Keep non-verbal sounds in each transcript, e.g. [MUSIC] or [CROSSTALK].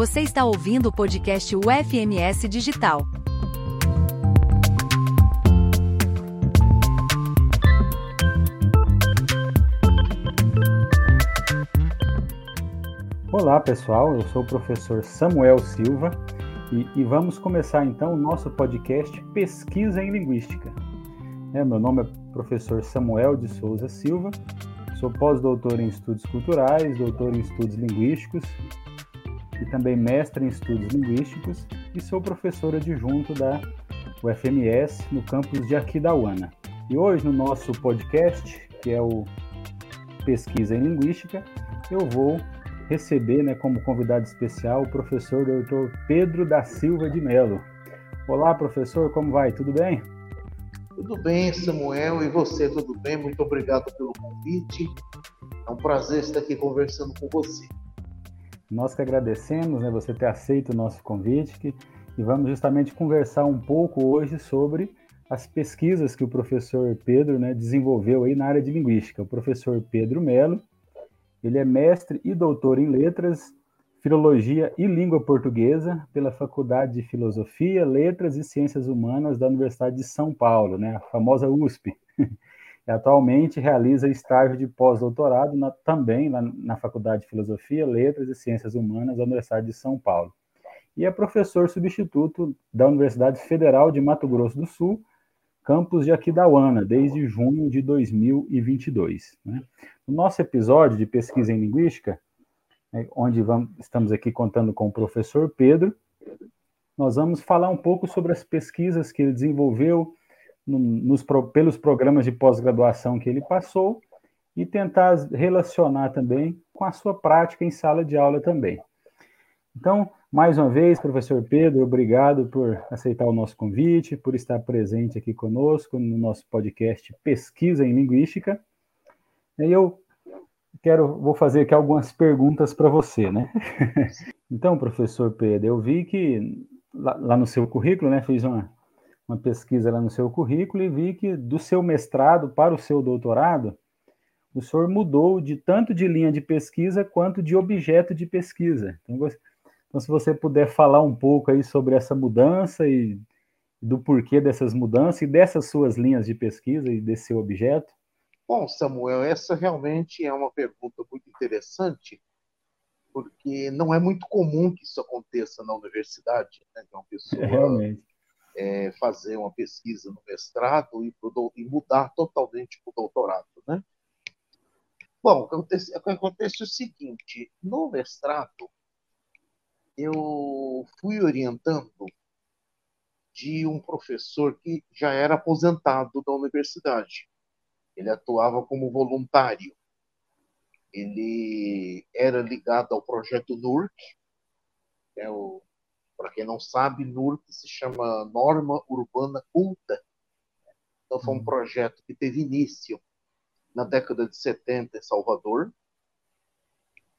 Você está ouvindo o podcast UFMS Digital. Olá pessoal, eu sou o professor Samuel Silva e, e vamos começar então o nosso podcast Pesquisa em Linguística. É, meu nome é professor Samuel de Souza Silva, sou pós-doutor em estudos culturais, doutor em estudos linguísticos e também mestre em estudos linguísticos e sou professor adjunto da UFMS no campus de Aquidauana. E hoje no nosso podcast, que é o Pesquisa em Linguística, eu vou receber né, como convidado especial o professor Dr. Pedro da Silva de Melo. Olá, professor, como vai? Tudo bem? Tudo bem, Samuel, e você, tudo bem? Muito obrigado pelo convite. É um prazer estar aqui conversando com você. Nós que agradecemos né, você ter aceito o nosso convite e vamos justamente conversar um pouco hoje sobre as pesquisas que o professor Pedro né, desenvolveu aí na área de linguística. O professor Pedro Melo, ele é mestre e doutor em letras, filologia e língua portuguesa pela Faculdade de Filosofia, Letras e Ciências Humanas da Universidade de São Paulo, né, a famosa USP. [LAUGHS] Atualmente realiza estágio de pós-doutorado também na, na Faculdade de Filosofia, Letras e Ciências Humanas da Universidade de São Paulo. E é professor substituto da Universidade Federal de Mato Grosso do Sul, campus de Aquidauana, desde junho de 2022. Né? No nosso episódio de pesquisa em linguística, né, onde vamos, estamos aqui contando com o professor Pedro, nós vamos falar um pouco sobre as pesquisas que ele desenvolveu nos, pelos programas de pós-graduação que ele passou e tentar relacionar também com a sua prática em sala de aula também. Então, mais uma vez, professor Pedro, obrigado por aceitar o nosso convite, por estar presente aqui conosco no nosso podcast Pesquisa em Linguística. E eu quero, vou fazer aqui algumas perguntas para você, né? [LAUGHS] Então, professor Pedro, eu vi que lá, lá, no seu currículo, né, fiz uma, uma pesquisa lá no seu currículo e vi que do seu mestrado para o seu doutorado, o senhor mudou de tanto de linha de pesquisa quanto de objeto de pesquisa. Então, então, se você puder falar um pouco aí sobre essa mudança e do porquê dessas mudanças e dessas suas linhas de pesquisa e desse seu objeto. Bom, Samuel, essa realmente é uma pergunta muito interessante, porque não é muito comum que isso aconteça na universidade, né, uma pessoa [LAUGHS] realmente. É, fazer uma pesquisa no mestrado e, pro, e mudar totalmente para o doutorado, né? Bom, acontece, acontece o seguinte, no mestrado, eu fui orientando de um professor que já era aposentado da universidade. Ele atuava como voluntário. Ele era ligado ao projeto NURC, é para quem não sabe, NURC se chama Norma Urbana Culta. Então, foi um uhum. projeto que teve início na década de 70 em Salvador,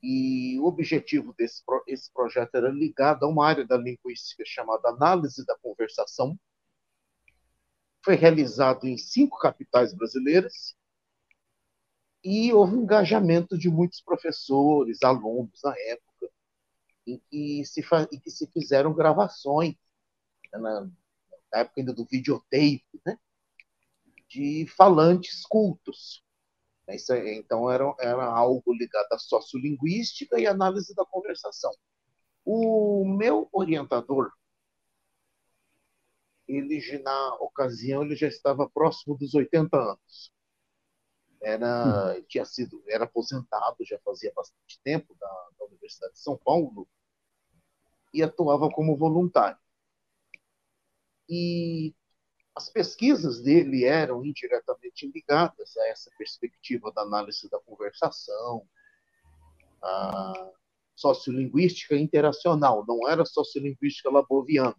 e o objetivo desse esse projeto era ligado a uma área da linguística chamada análise da conversação. Foi realizado em cinco capitais brasileiras e houve um engajamento de muitos professores, alunos na época, em que se, em que se fizeram gravações, né, na, na época ainda do videotape, né, de falantes cultos. Isso, então, era, era algo ligado à sociolinguística e análise da conversação. O meu orientador, ele na ocasião ele já estava próximo dos 80 anos. Era hum. tinha sido era aposentado já fazia bastante tempo da, da Universidade de São Paulo e atuava como voluntário. E as pesquisas dele eram indiretamente ligadas a essa perspectiva da análise da conversação, a sociolinguística interacional, não era sociolinguística laboviana,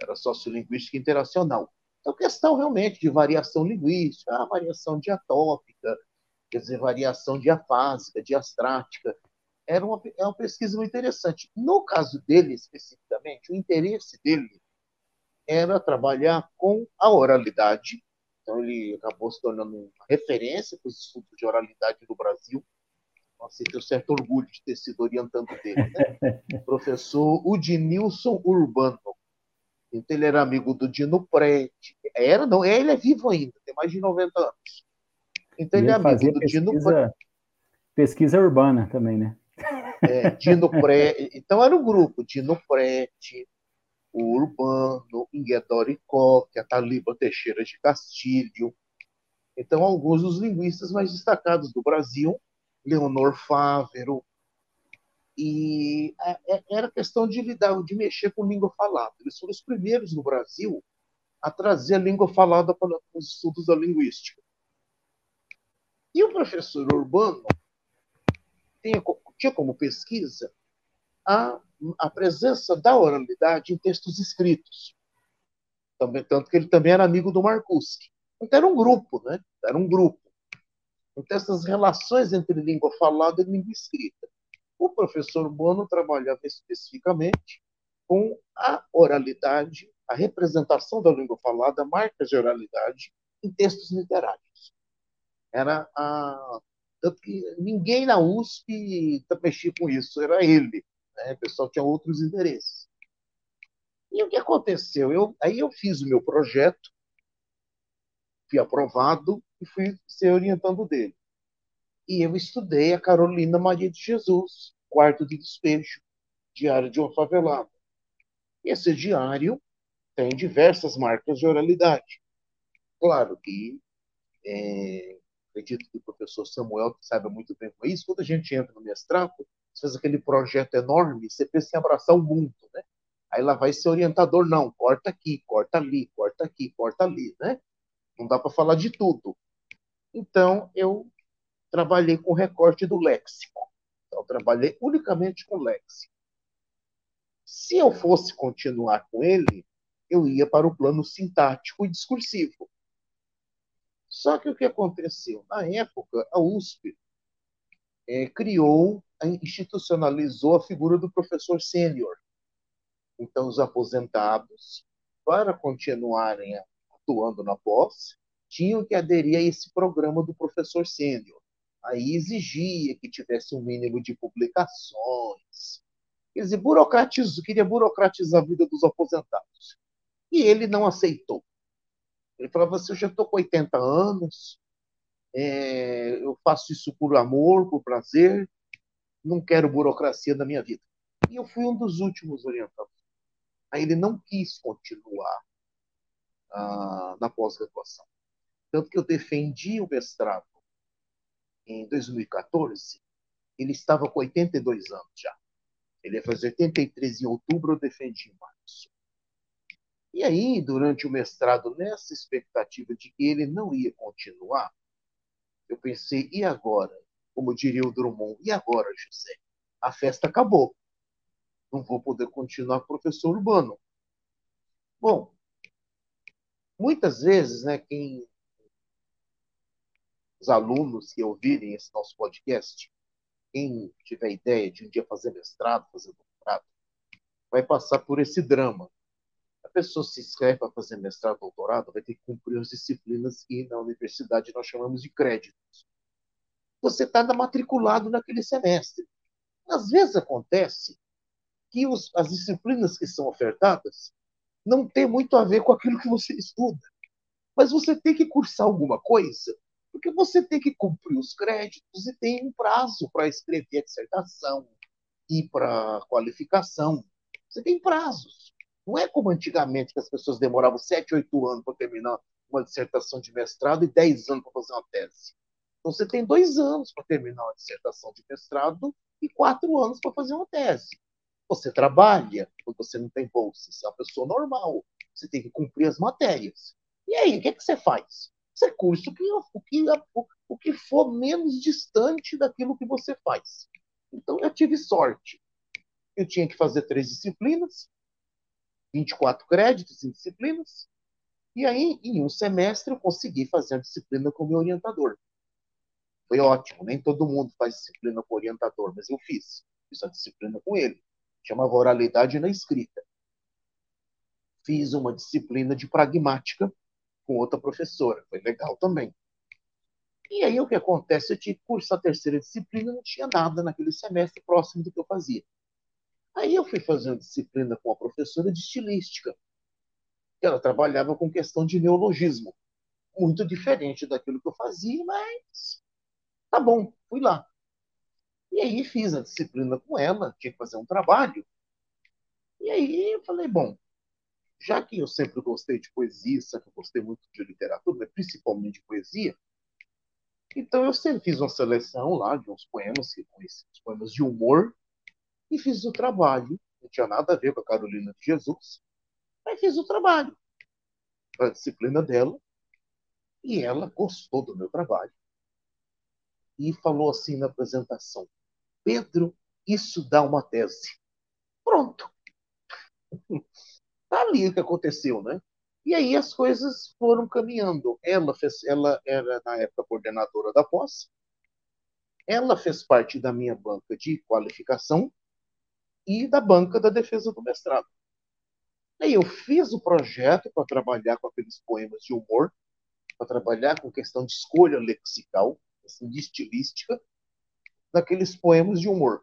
era sociolinguística interacional. Então, questão realmente de variação linguística, a variação diatópica, quer dizer, variação diafásica, diastrática, era uma, é uma pesquisa muito interessante. No caso dele, especificamente, o interesse dele era trabalhar com a oralidade. Então, ele acabou se tornando uma referência para os estudos de oralidade no Brasil. Nossa, eu tenho certo orgulho de ter sido orientando dele. Né? [LAUGHS] Professor Udinilson Urbano. Então, ele era amigo do Dino Prete. Era, não, ele é vivo ainda, tem mais de 90 anos. Então, ele, ele é amigo do pesquisa, Dino Prete. Pesquisa urbana também, né? É, Dino Prete. Então, era o um grupo: Dino Prete, o Urbano, Inguedori Coque, a Taliba Teixeira de Castilho. Então, alguns dos linguistas mais destacados do Brasil, Leonor Fávero, e é, é, era questão de lidar, de mexer com língua falada. Eles foram os primeiros no Brasil a trazer a língua falada para os estudos da linguística. E o professor Urbano tinha, tinha como pesquisa a, a presença da oralidade em textos escritos. Também, tanto que ele também era amigo do Marcuse. Então era um grupo, né? Era um grupo. Então essas relações entre língua falada e língua escrita. O professor Bono trabalhava especificamente com a oralidade, a representação da língua falada, marcas de oralidade em textos literários. Era a tanto que ninguém na USP mexia com isso, era ele. Né? O pessoal tinha outros interesses. E o que aconteceu? Eu, aí eu fiz o meu projeto, fui aprovado e fui ser orientando dele. E eu estudei a Carolina Maria de Jesus, Quarto de Despejo, Diário de uma Favelada. Esse diário tem diversas marcas de oralidade. Claro que é, acredito que o professor Samuel sabe muito bem com isso. Quando a gente entra no mestrado, você faz aquele projeto enorme, você pensa em abraçar o mundo, né? Aí lá vai ser orientador, não, corta aqui, corta ali, corta aqui, corta ali, né? Não dá para falar de tudo. Então, eu trabalhei com recorte do léxico. Então, trabalhei unicamente com léxico. Se eu fosse continuar com ele, eu ia para o plano sintático e discursivo. Só que o que aconteceu? Na época, a USP é, criou, institucionalizou a figura do professor sênior. Então, os aposentados, para continuarem atuando na pós, tinham que aderir a esse programa do professor sênior. Aí exigia que tivesse um mínimo de publicações. Quer dizer, burocratizou, queria burocratizar a vida dos aposentados. E ele não aceitou. Ele falava assim: eu já estou com 80 anos, é, eu faço isso por amor, por prazer, não quero burocracia na minha vida. E eu fui um dos últimos orientados. Aí ele não quis continuar ah, na pós-graduação. Tanto que eu defendi o mestrado em 2014, ele estava com 82 anos já. Ele ia fazer 83 em outubro, eu defendi em março. E aí, durante o mestrado, nessa expectativa de que ele não ia continuar, eu pensei, e agora? Como diria o Drummond, e agora, José? A festa acabou. Não vou poder continuar professor urbano. Bom, muitas vezes, né, quem os alunos que ouvirem esse nosso podcast, quem tiver ideia de um dia fazer mestrado, fazer doutorado, vai passar por esse drama pessoa se inscreve para fazer mestrado, doutorado, vai ter que cumprir as disciplinas que na universidade nós chamamos de créditos. Você está matriculado naquele semestre. Às vezes acontece que os, as disciplinas que são ofertadas não têm muito a ver com aquilo que você estuda. Mas você tem que cursar alguma coisa, porque você tem que cumprir os créditos e tem um prazo para escrever a dissertação e para qualificação. Você tem prazos. Não é como antigamente, que as pessoas demoravam 7, 8 anos para terminar uma dissertação de mestrado e 10 anos para fazer uma tese. Então, você tem dois anos para terminar uma dissertação de mestrado e quatro anos para fazer uma tese. Você trabalha, porque você não tem bolsa, você é uma pessoa normal, você tem que cumprir as matérias. E aí, o que, é que você faz? Você cursa o que, o, que, o que for menos distante daquilo que você faz. Então, eu tive sorte. Eu tinha que fazer três disciplinas, 24 créditos em disciplinas. E aí, em um semestre, eu consegui fazer a disciplina com o meu orientador. Foi ótimo, nem todo mundo faz disciplina com o orientador, mas eu fiz. Fiz a disciplina com ele. Chamava Oralidade na Escrita. Fiz uma disciplina de pragmática com outra professora. Foi legal também. E aí o que acontece? Eu tinha cursar a terceira disciplina, não tinha nada naquele semestre próximo do que eu fazia. Aí eu fui fazer uma disciplina com a professora de estilística. Ela trabalhava com questão de neologismo. Muito diferente daquilo que eu fazia, mas tá bom, fui lá. E aí fiz a disciplina com ela, tinha que fazer um trabalho. E aí eu falei, bom, já que eu sempre gostei de poesia, sempre gostei muito de literatura, principalmente de poesia, então eu sempre fiz uma seleção lá de uns poemas, que uns poemas de humor, e fiz o trabalho. Não tinha nada a ver com a Carolina de Jesus, mas fiz o trabalho. A disciplina dela, e ela gostou do meu trabalho. E falou assim na apresentação: Pedro, isso dá uma tese. Pronto. [LAUGHS] Tá ali o que aconteceu, né? E aí as coisas foram caminhando. Ela, fez, ela era, na época, coordenadora da pós. Ela fez parte da minha banca de qualificação e da banca da defesa do mestrado. Aí eu fiz o projeto para trabalhar com aqueles poemas de humor, para trabalhar com questão de escolha lexical, assim, de estilística, daqueles poemas de humor.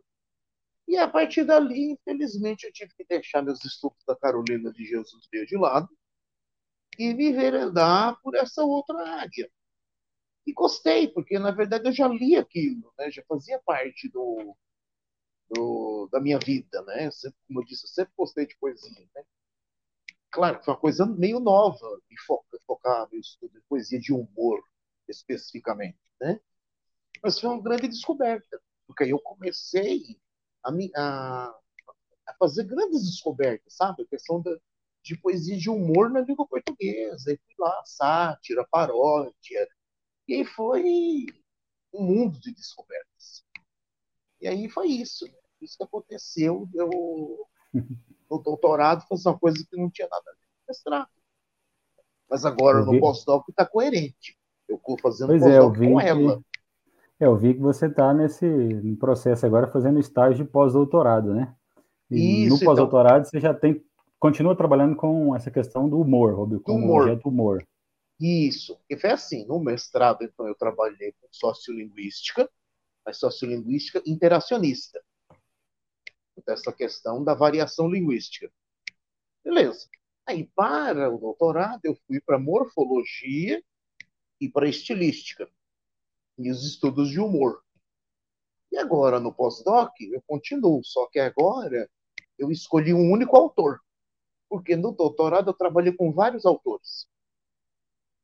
E a partir dali, infelizmente, eu tive que deixar meus estudos da Carolina de Jesus meio de lado e me enveredar por essa outra área. E gostei, porque na verdade eu já li aquilo, né? já fazia parte do, do, da minha vida. Né? Sempre, como eu disse, eu sempre gostei de poesia. Né? Claro, foi uma coisa meio nova me focar, meu estudo em poesia de humor, especificamente. Né? Mas foi uma grande descoberta, porque aí eu comecei a, a, a fazer grandes descobertas, sabe? A questão da, de poesia de humor na língua portuguesa. E fui lá, sátira, paródia. E aí foi um mundo de descobertas. E aí foi isso. Né? Isso que aconteceu. Eu, no doutorado, fazer uma coisa que não tinha nada a ver com mestrado. Mas agora no pós-doc está coerente. Eu estou fazendo pois pós-doc é, com ela. Que, eu vi que você está nesse processo agora fazendo estágio de pós-doutorado, né? E Isso, no então. pós-doutorado então... você já tem continua trabalhando com essa questão do humor, Rob, como humor. objeto humor. Isso. E foi assim, no mestrado, então, eu trabalhei com sociolinguística, mas sociolinguística interacionista. Então, essa questão da variação linguística. Beleza. Aí, para o doutorado, eu fui para morfologia e para estilística, e os estudos de humor. E agora, no pós-doc, eu continuo, só que agora eu escolhi um único autor porque no doutorado eu trabalhei com vários autores.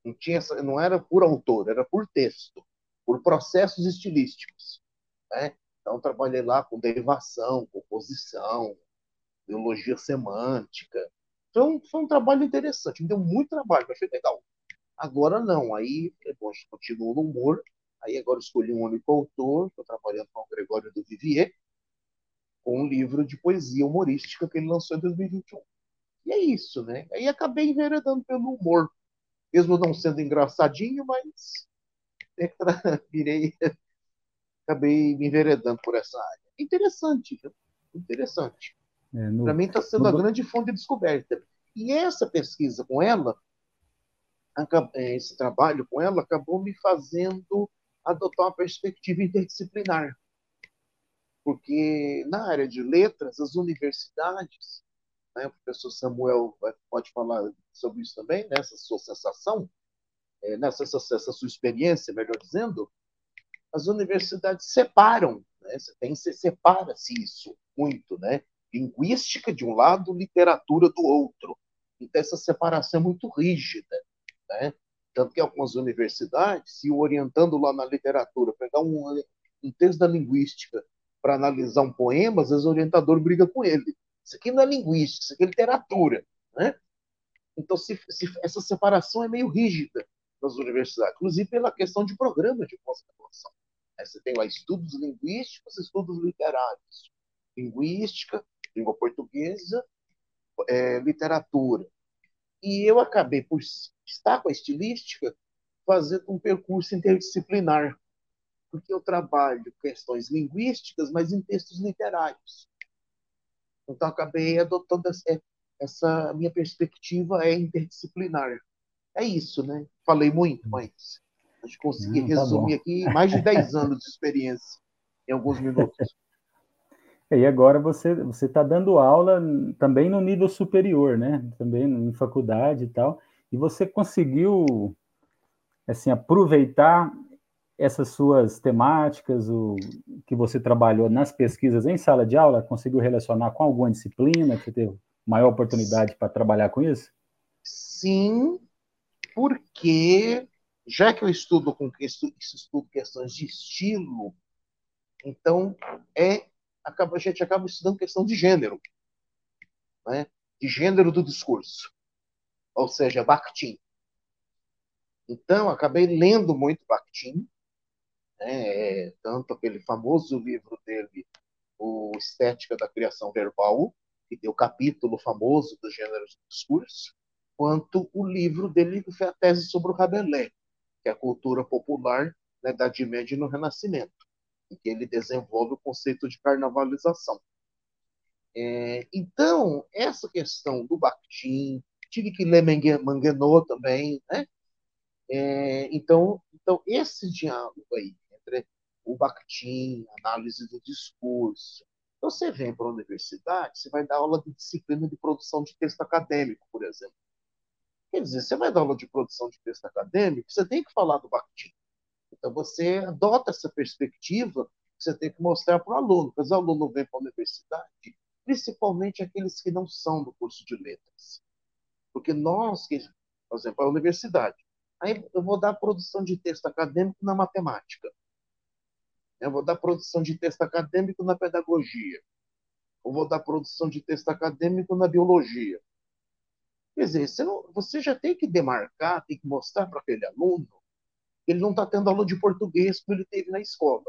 Não, tinha, não era por autor, era por texto, por processos estilísticos. Né? Então, trabalhei lá com derivação, composição, biologia semântica. Um, foi um trabalho interessante, me deu muito trabalho, foi legal. Agora não, aí bom, continuo no humor, aí agora escolhi um único autor, estou trabalhando com o Gregório do Vivier, com um livro de poesia humorística que ele lançou em 2021. E é isso, né? Aí acabei enveredando pelo humor. Mesmo não sendo engraçadinho, mas [LAUGHS] virei, acabei me enveredando por essa área. Interessante, viu? Interessante. É. Para mim está sendo no... a grande fonte de descoberta. E essa pesquisa com ela, é, esse trabalho com ela, acabou me fazendo adotar uma perspectiva interdisciplinar. Porque na área de letras, as universidades né? O professor Samuel pode falar sobre isso também, nessa sua sensação, é, nessa essa, sua experiência, melhor dizendo, as universidades separam, né? Tem, separa-se isso muito, né? Linguística de um lado, literatura do outro. Então essa separação é muito rígida, né? Tanto que algumas universidades, se orientando lá na literatura, pegar um, um texto da linguística para analisar um poema, às vezes o orientador briga com ele. Isso aqui não é linguística, isso aqui é literatura. Né? Então, se, se, essa separação é meio rígida nas universidades, inclusive pela questão de programa de pós-graduação. Você tem lá estudos linguísticos, estudos literários. Linguística, língua portuguesa, é, literatura. E eu acabei, por estar com a estilística, fazendo um percurso interdisciplinar, porque eu trabalho questões linguísticas, mas em textos literários. Então, acabei adotando essa, essa minha perspectiva é interdisciplinar. É isso, né? Falei muito, mas. A gente conseguir Não, tá resumir bom. aqui mais de 10 anos de experiência em alguns minutos. [LAUGHS] E agora você você está dando aula também no nível superior, né? Também em faculdade e tal. E você conseguiu assim aproveitar essas suas temáticas, o que você trabalhou nas pesquisas em sala de aula, conseguiu relacionar com alguma disciplina que teve maior oportunidade para trabalhar com isso? Sim, porque já que eu estudo com estudo questões de estilo, então é acaba, a gente acaba estudando questão de gênero, né? de gênero do discurso, ou seja, Bakhtin. Então, acabei lendo muito Bakhtin, né? tanto aquele famoso livro dele, o Estética da Criação Verbal, que tem o capítulo famoso do gênero do discurso, quanto o livro dele, que foi a tese sobre o Rabelais, que é a cultura popular na Idade Média no Renascimento em que ele desenvolve o conceito de carnavalização. É, então, essa questão do Bakhtin, tive que ler Manguenot também, né? É, então, então, esse diálogo aí entre o Bakhtin, análise do discurso. Então, você vem para a universidade, você vai dar aula de disciplina de produção de texto acadêmico, por exemplo. Quer dizer, você vai dar aula de produção de texto acadêmico, você tem que falar do Bakhtin. Então, você adota essa perspectiva que você tem que mostrar para o aluno, porque os alunos vêm para a universidade, principalmente aqueles que não são do curso de letras. Porque nós, que, por exemplo, a universidade, aí eu vou dar produção de texto acadêmico na matemática, eu vou dar produção de texto acadêmico na pedagogia, eu vou dar produção de texto acadêmico na biologia. Quer dizer, você, não, você já tem que demarcar, tem que mostrar para aquele aluno ele não está tendo aula de português como ele teve na escola.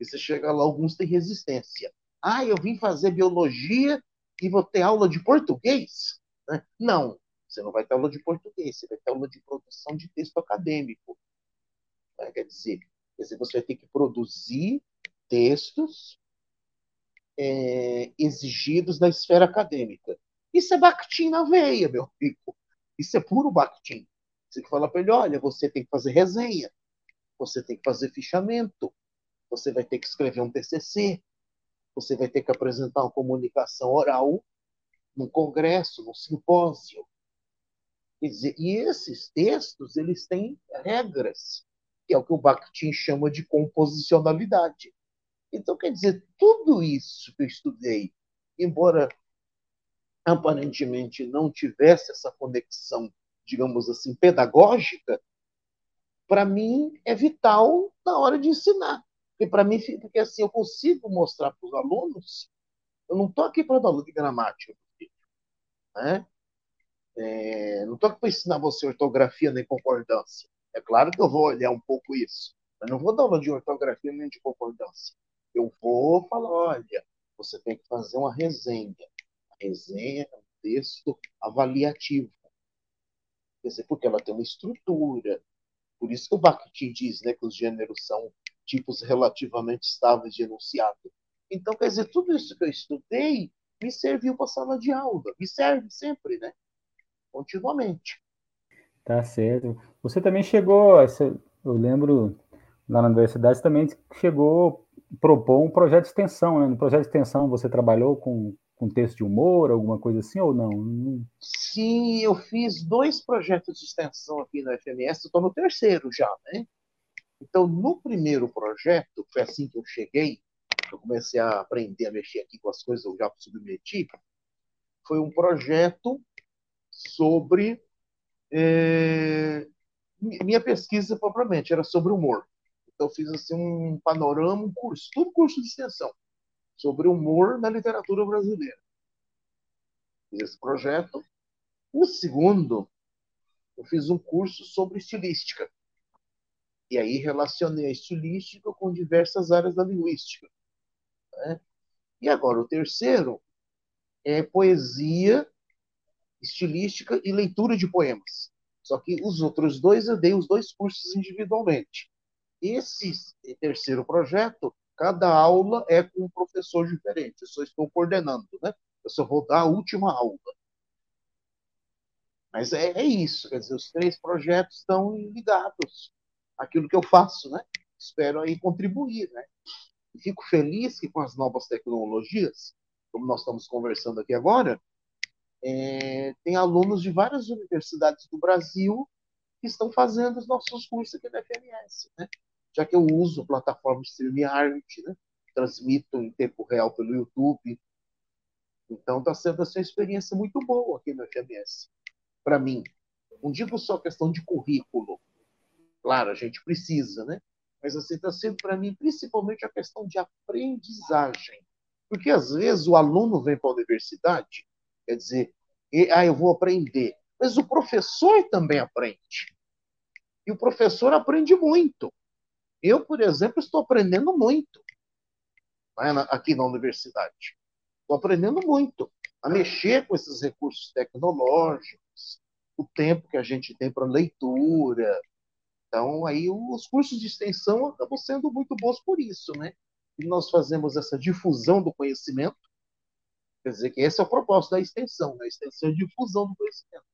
E você chega lá, alguns têm resistência. Ah, eu vim fazer biologia e vou ter aula de português? Né? Não, você não vai ter aula de português, você vai ter aula de produção de texto acadêmico. Né? Quer, dizer, quer dizer, você vai ter que produzir textos é, exigidos na esfera acadêmica. Isso é Bakhtin na veia, meu amigo. Isso é puro Bakhtin. Você que falar para ele: olha, você tem que fazer resenha, você tem que fazer fichamento, você vai ter que escrever um TCC, você vai ter que apresentar uma comunicação oral num congresso, num simpósio. Quer dizer, e esses textos, eles têm regras, que é o que o Bakhtin chama de composicionalidade. Então, quer dizer, tudo isso que eu estudei, embora aparentemente não tivesse essa conexão digamos assim, pedagógica, para mim é vital na hora de ensinar. Porque para mim, porque assim eu consigo mostrar para os alunos, eu não estou aqui para dar aula de gramática, né? É, não estou aqui para ensinar você ortografia nem concordância. É claro que eu vou olhar um pouco isso, mas não vou dar aula de ortografia nem de concordância. Eu vou falar, olha, você tem que fazer uma resenha. A resenha é um texto avaliativo. Quer dizer, porque ela tem uma estrutura. Por isso que o Bakhtin diz né, que os gêneros são tipos relativamente estáveis de enunciado. Então, quer dizer, tudo isso que eu estudei me serviu para sala de aula. Me serve sempre, né? Continuamente. Tá certo. Você também chegou, eu lembro, lá na universidade, você também chegou a propor um projeto de extensão, né? No projeto de extensão você trabalhou com com texto de humor, alguma coisa assim, ou não? Sim, eu fiz dois projetos de extensão aqui na FMS, estou no terceiro já, né? Então, no primeiro projeto, foi assim que eu cheguei, eu comecei a aprender a mexer aqui com as coisas, eu já submeti, foi um projeto sobre é, minha pesquisa propriamente, era sobre humor. Então, fiz assim um panorama, um curso, tudo curso de extensão sobre humor na literatura brasileira. Fiz esse projeto. O segundo, eu fiz um curso sobre estilística. E aí relacionei a estilística com diversas áreas da linguística. Né? E agora o terceiro é poesia, estilística e leitura de poemas. Só que os outros dois eu dei os dois cursos individualmente. Esse terceiro projeto cada aula é com um professor diferente. Eu só estou coordenando, né? Eu só vou dar a última aula. Mas é, é isso, quer dizer, os três projetos estão ligados. aquilo que eu faço, né? Espero aí contribuir, né? Fico feliz que com as novas tecnologias, como nós estamos conversando aqui agora, é, tem alunos de várias universidades do Brasil que estão fazendo os nossos cursos aqui na FMS, né? Já que eu uso plataforma StreamYard, né? Transmito em tempo real pelo YouTube. Então está sendo assim, uma experiência muito boa aqui no FMS. Para mim, não digo só questão de currículo. Claro, a gente precisa, né? Mas assim está sendo para mim principalmente a questão de aprendizagem. Porque às vezes o aluno vem para a universidade, quer dizer, ah, eu vou aprender. Mas o professor também aprende. E o professor aprende muito. Eu, por exemplo, estou aprendendo muito né, aqui na universidade. Estou aprendendo muito a mexer com esses recursos tecnológicos, o tempo que a gente tem para leitura. Então, aí os cursos de extensão acabam sendo muito bons por isso, né? E nós fazemos essa difusão do conhecimento, quer dizer que esse é o propósito da extensão, né? A extensão é a difusão do conhecimento.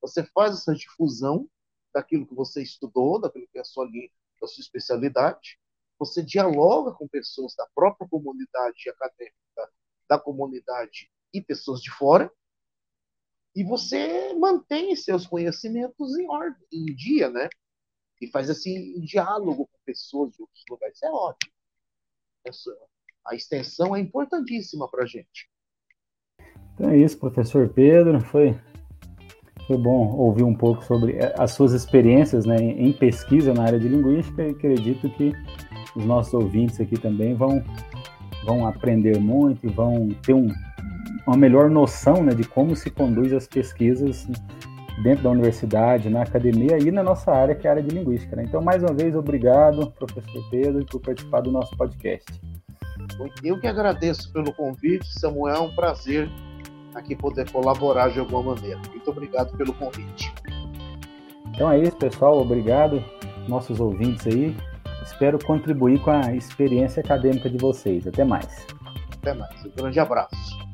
Você faz essa difusão daquilo que você estudou, daquilo que é a sua, a sua especialidade, você dialoga com pessoas da própria comunidade acadêmica, da comunidade e pessoas de fora, e você mantém seus conhecimentos em ordem, em dia, né? E faz assim, diálogo com pessoas de outros lugares. Isso é ótimo. A extensão é importantíssima para a gente. Então é isso, professor Pedro. Foi, foi bom ouvir um pouco sobre as suas experiências né, em pesquisa na área de linguística e acredito que os nossos ouvintes aqui também vão, vão aprender muito e vão ter um, uma melhor noção né, de como se conduz as pesquisas dentro da universidade, na academia e na nossa área, que é a área de linguística. Né? Então, mais uma vez, obrigado, professor Pedro, por participar do nosso podcast. Eu que agradeço pelo convite, Samuel, é um prazer aqui poder colaborar de alguma maneira. Muito obrigado pelo convite. Então é isso, pessoal. Obrigado, nossos ouvintes aí. Espero contribuir com a experiência acadêmica de vocês. Até mais. Até mais. Um grande abraço.